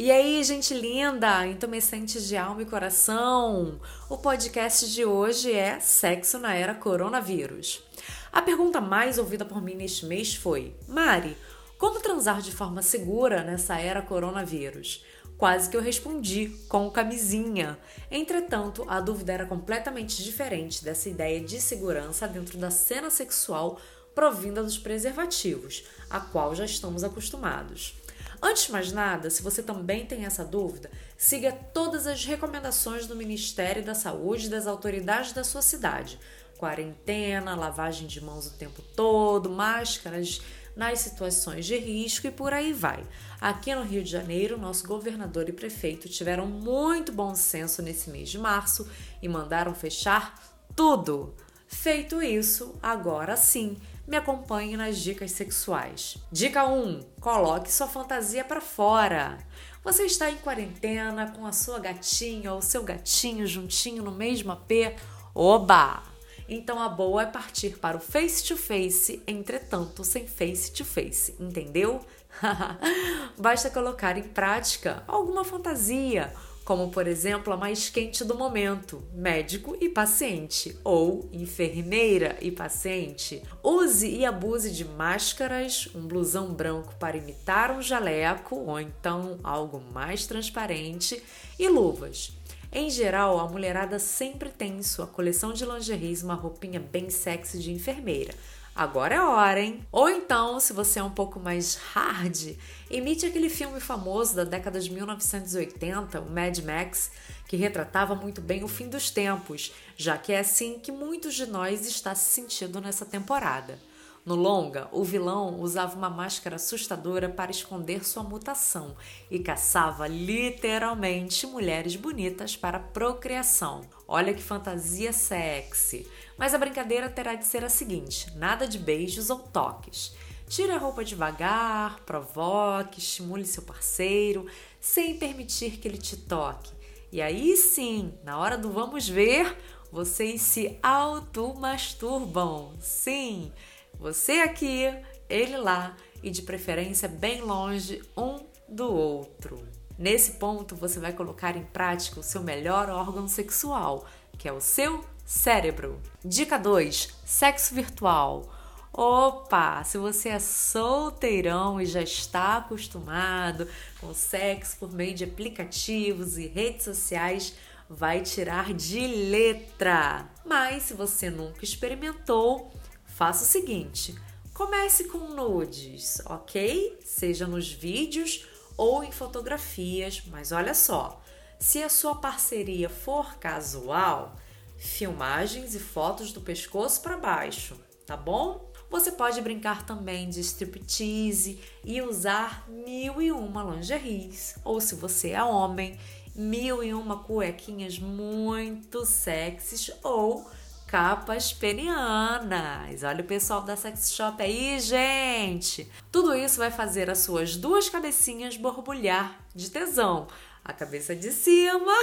E aí, gente linda, intumescentes de alma e coração? O podcast de hoje é Sexo na Era Coronavírus. A pergunta mais ouvida por mim neste mês foi: Mari, como transar de forma segura nessa era coronavírus? Quase que eu respondi com camisinha. Entretanto, a dúvida era completamente diferente dessa ideia de segurança dentro da cena sexual provinda dos preservativos, a qual já estamos acostumados. Antes de mais nada, se você também tem essa dúvida, siga todas as recomendações do Ministério da Saúde e das autoridades da sua cidade. Quarentena, lavagem de mãos o tempo todo, máscaras nas situações de risco e por aí vai. Aqui no Rio de Janeiro, nosso governador e prefeito tiveram muito bom senso nesse mês de março e mandaram fechar tudo. Feito isso, agora sim, me acompanhe nas dicas sexuais. Dica 1: coloque sua fantasia para fora. Você está em quarentena com a sua gatinha ou seu gatinho juntinho no mesmo AP? Oba! Então a boa é partir para o face to face, entretanto sem face to face, entendeu? Basta colocar em prática alguma fantasia, como por exemplo a mais quente do momento, médico e paciente, ou enfermeira e paciente. Use e abuse de máscaras, um blusão branco para imitar um jaleco, ou então algo mais transparente, e luvas. Em geral, a mulherada sempre tem em sua coleção de lingeries uma roupinha bem sexy de enfermeira. Agora é hora, hein? Ou então, se você é um pouco mais hard, imite aquele filme famoso da década de 1980, o Mad Max, que retratava muito bem o fim dos tempos, já que é assim que muitos de nós está se sentindo nessa temporada. No longa, o vilão usava uma máscara assustadora para esconder sua mutação e caçava literalmente mulheres bonitas para procriação. Olha que fantasia sexy! Mas a brincadeira terá de ser a seguinte: nada de beijos ou toques. Tire a roupa devagar, provoque, estimule seu parceiro, sem permitir que ele te toque. E aí sim, na hora do vamos ver, vocês se automasturbam. Sim, você aqui, ele lá e de preferência bem longe um do outro. Nesse ponto, você vai colocar em prática o seu melhor órgão sexual, que é o seu cérebro. Dica 2: sexo virtual. Opa, se você é solteirão e já está acostumado com sexo por meio de aplicativos e redes sociais, vai tirar de letra. Mas se você nunca experimentou, faça o seguinte: comece com nudes, ok? Seja nos vídeos ou em fotografias, mas olha só, se a sua parceria for casual, filmagens e fotos do pescoço para baixo, tá bom? Você pode brincar também de striptease e usar mil e uma lingeries, ou se você é homem, mil e uma cuequinhas muito sexys ou capas penianas. Olha o pessoal da Sex Shop aí, gente! Tudo isso vai fazer as suas duas cabecinhas borbulhar de tesão. A cabeça de cima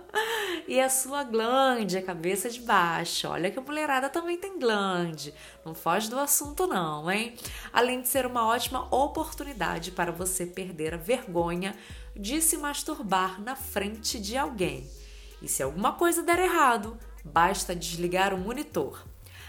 e a sua glande, a cabeça de baixo. Olha que a mulherada também tem glande. Não foge do assunto, não, hein? Além de ser uma ótima oportunidade para você perder a vergonha de se masturbar na frente de alguém. E se alguma coisa der errado, basta desligar o monitor.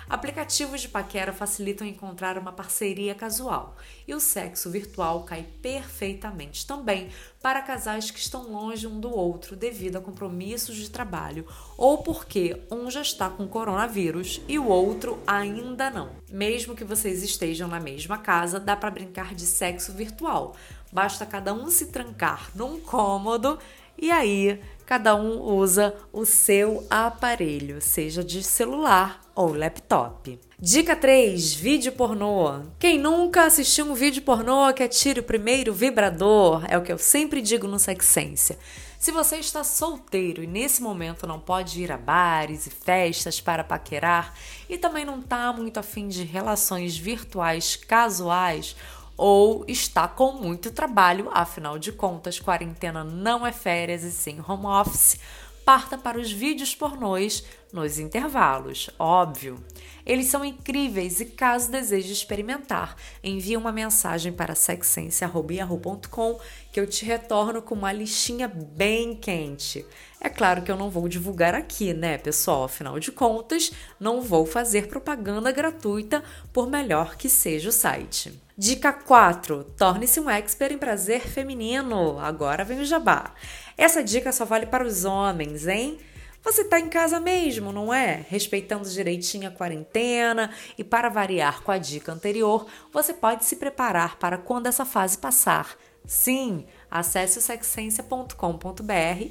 Aplicativos de paquera facilitam encontrar uma parceria casual e o sexo virtual cai perfeitamente também para casais que estão longe um do outro devido a compromissos de trabalho ou porque um já está com coronavírus e o outro ainda não. Mesmo que vocês estejam na mesma casa, dá para brincar de sexo virtual. Basta cada um se trancar num cômodo e aí cada um usa o seu aparelho, seja de celular ou laptop. Dica 3: vídeo pornô. Quem nunca assistiu um vídeo pornô que atire o primeiro vibrador? É o que eu sempre digo no Sexência. Se você está solteiro e nesse momento não pode ir a bares e festas para paquerar e também não está muito afim de relações virtuais casuais, ou está com muito trabalho, afinal de contas, quarentena não é férias e sim home office. Parta para os vídeos pornôs nos intervalos, óbvio. Eles são incríveis e caso deseje experimentar, envie uma mensagem para sexense.com que eu te retorno com uma listinha bem quente. É claro que eu não vou divulgar aqui, né, pessoal? Afinal de contas, não vou fazer propaganda gratuita, por melhor que seja o site. Dica 4: torne-se um expert em prazer feminino. Agora vem o jabá. Essa dica só vale para os homens, hein? Você está em casa mesmo, não é? Respeitando direitinho a quarentena e para variar com a dica anterior, você pode se preparar para quando essa fase passar. Sim, acesse o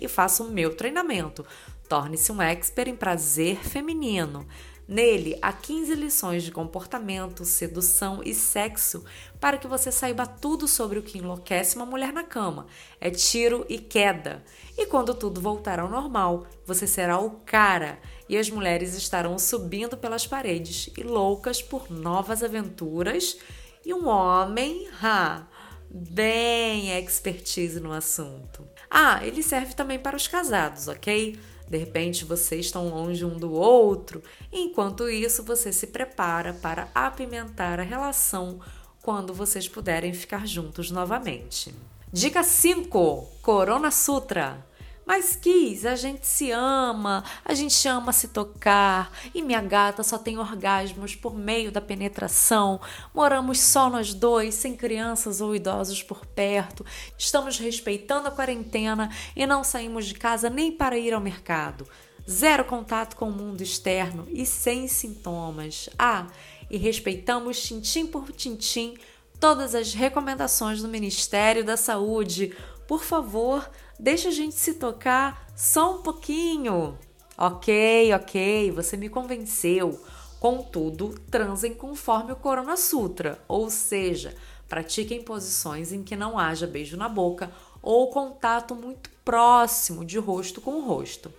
e faça o meu treinamento. Torne-se um expert em prazer feminino. Nele, há 15 lições de comportamento, sedução e sexo para que você saiba tudo sobre o que enlouquece uma mulher na cama. É tiro e queda. E quando tudo voltar ao normal, você será o cara e as mulheres estarão subindo pelas paredes e loucas por novas aventuras. E um homem, ha, bem expertise no assunto. Ah, ele serve também para os casados, ok? De repente vocês estão longe um do outro, enquanto isso você se prepara para apimentar a relação quando vocês puderem ficar juntos novamente. Dica 5: Corona Sutra. Mas Kiss, a gente se ama, a gente ama se tocar, e minha gata só tem orgasmos por meio da penetração. Moramos só nós dois, sem crianças ou idosos por perto. Estamos respeitando a quarentena e não saímos de casa nem para ir ao mercado. Zero contato com o mundo externo e sem sintomas. Ah, e respeitamos tintim por tintim todas as recomendações do Ministério da Saúde. Por favor, deixa a gente se tocar só um pouquinho. Ok, ok, você me convenceu. Contudo, transem conforme o Corona Sutra, ou seja, pratiquem posições em que não haja beijo na boca ou contato muito próximo de rosto com rosto,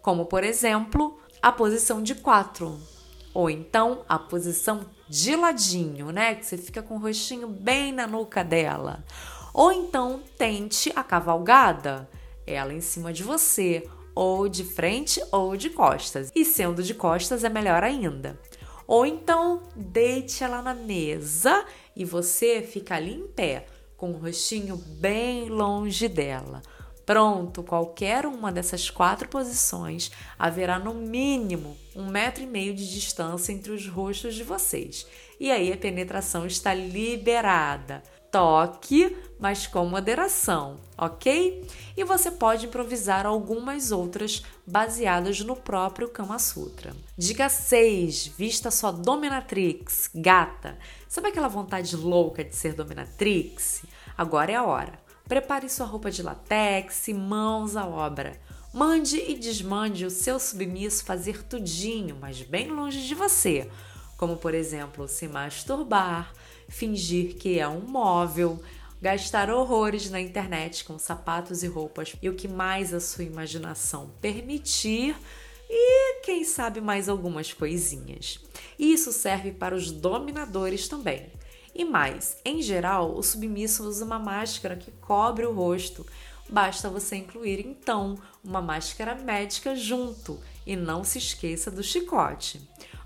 como por exemplo a posição de quatro, ou então a posição de ladinho, né? Que você fica com o rostinho bem na nuca dela. Ou então tente a cavalgada, ela em cima de você, ou de frente ou de costas. E sendo de costas é melhor ainda. Ou então deite ela na mesa e você fica ali em pé, com o rostinho bem longe dela. Pronto, qualquer uma dessas quatro posições haverá no mínimo um metro e meio de distância entre os rostos de vocês. E aí a penetração está liberada toque, mas com moderação, ok? E você pode improvisar algumas outras baseadas no próprio Kama Sutra. Dica 6: vista sua dominatrix, gata. Sabe aquela vontade louca de ser dominatrix? Agora é a hora. Prepare sua roupa de latex e mãos à obra. Mande e desmande o seu submisso fazer tudinho, mas bem longe de você, como por exemplo se masturbar, fingir que é um móvel, gastar horrores na internet com sapatos e roupas e o que mais a sua imaginação permitir e quem sabe mais algumas coisinhas. Isso serve para os dominadores também. E mais, em geral, o submisso usa uma máscara que cobre o rosto. Basta você incluir então uma máscara médica junto e não se esqueça do chicote.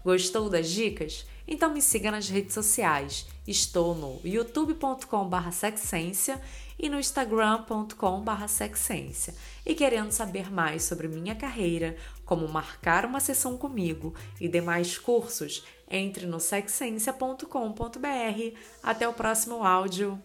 Gostou das dicas? Então me siga nas redes sociais. Estou no youtube.com.br sexência e no instagram.com.br sexência. E querendo saber mais sobre minha carreira, como marcar uma sessão comigo e demais cursos, entre no sexência.com.br. Até o próximo áudio.